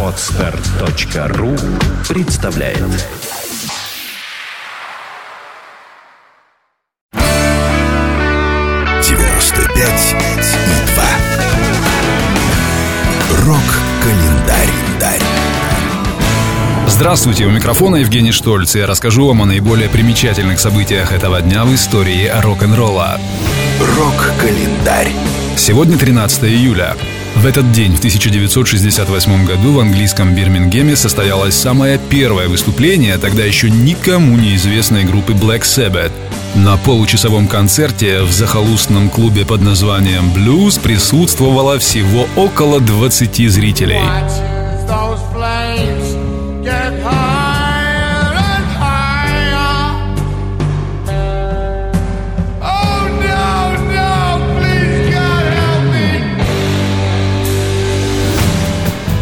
Отстар.ру представляет девяносто пять и два. Рок-календарь. Здравствуйте, у микрофона Евгений Штольц, и я расскажу вам о наиболее примечательных событиях этого дня в истории рок-н-ролла. Рок-календарь. Сегодня 13 июля. В этот день, в 1968 году, в английском Бирмингеме состоялось самое первое выступление тогда еще никому неизвестной группы Black Sabbath. На получасовом концерте в захолустном клубе под названием «Блюз» присутствовало всего около 20 зрителей.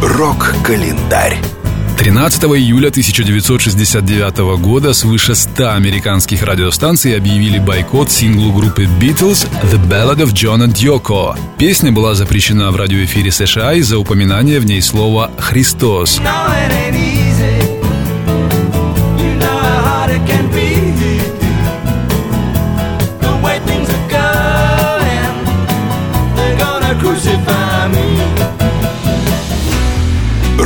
Рок-календарь. 13 июля 1969 года свыше 100 американских радиостанций объявили бойкот синглу группы Beatles «The Ballad of John and Yoko». Песня была запрещена в радиоэфире США из-за упоминания в ней слова «Христос». know it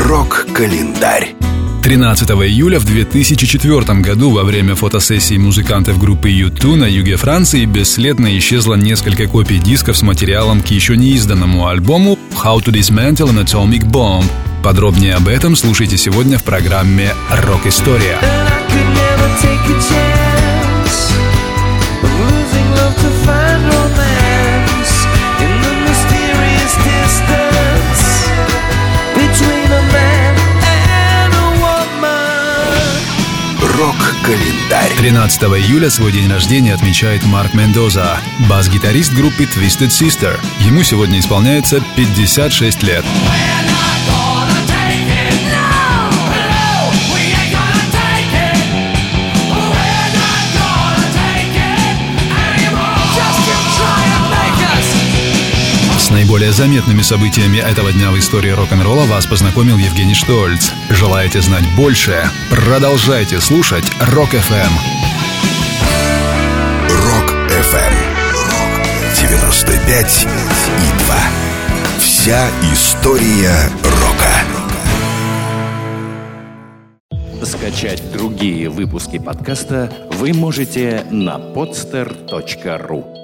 Рок-календарь. 13 июля в 2004 году во время фотосессии музыкантов группы U2 на юге Франции бесследно исчезло несколько копий дисков с материалом к еще неизданному альбому «How to Dismantle an Atomic Bomb». Подробнее об этом слушайте сегодня в программе «Рок-история». And I could never take a chance of losing love to find Рок-календарь. 13 июля свой день рождения отмечает Марк Мендоза, бас-гитарист группы Twisted Sister. Ему сегодня исполняется 56 лет. С наиболее заметными событиями этого дня в истории рок-н-ролла вас познакомил Евгений Штольц. Желаете знать больше? Продолжайте слушать Рок FM. Рок FM. 95 и 2. Вся история рока. Скачать другие выпуски подкаста вы можете на podster.ru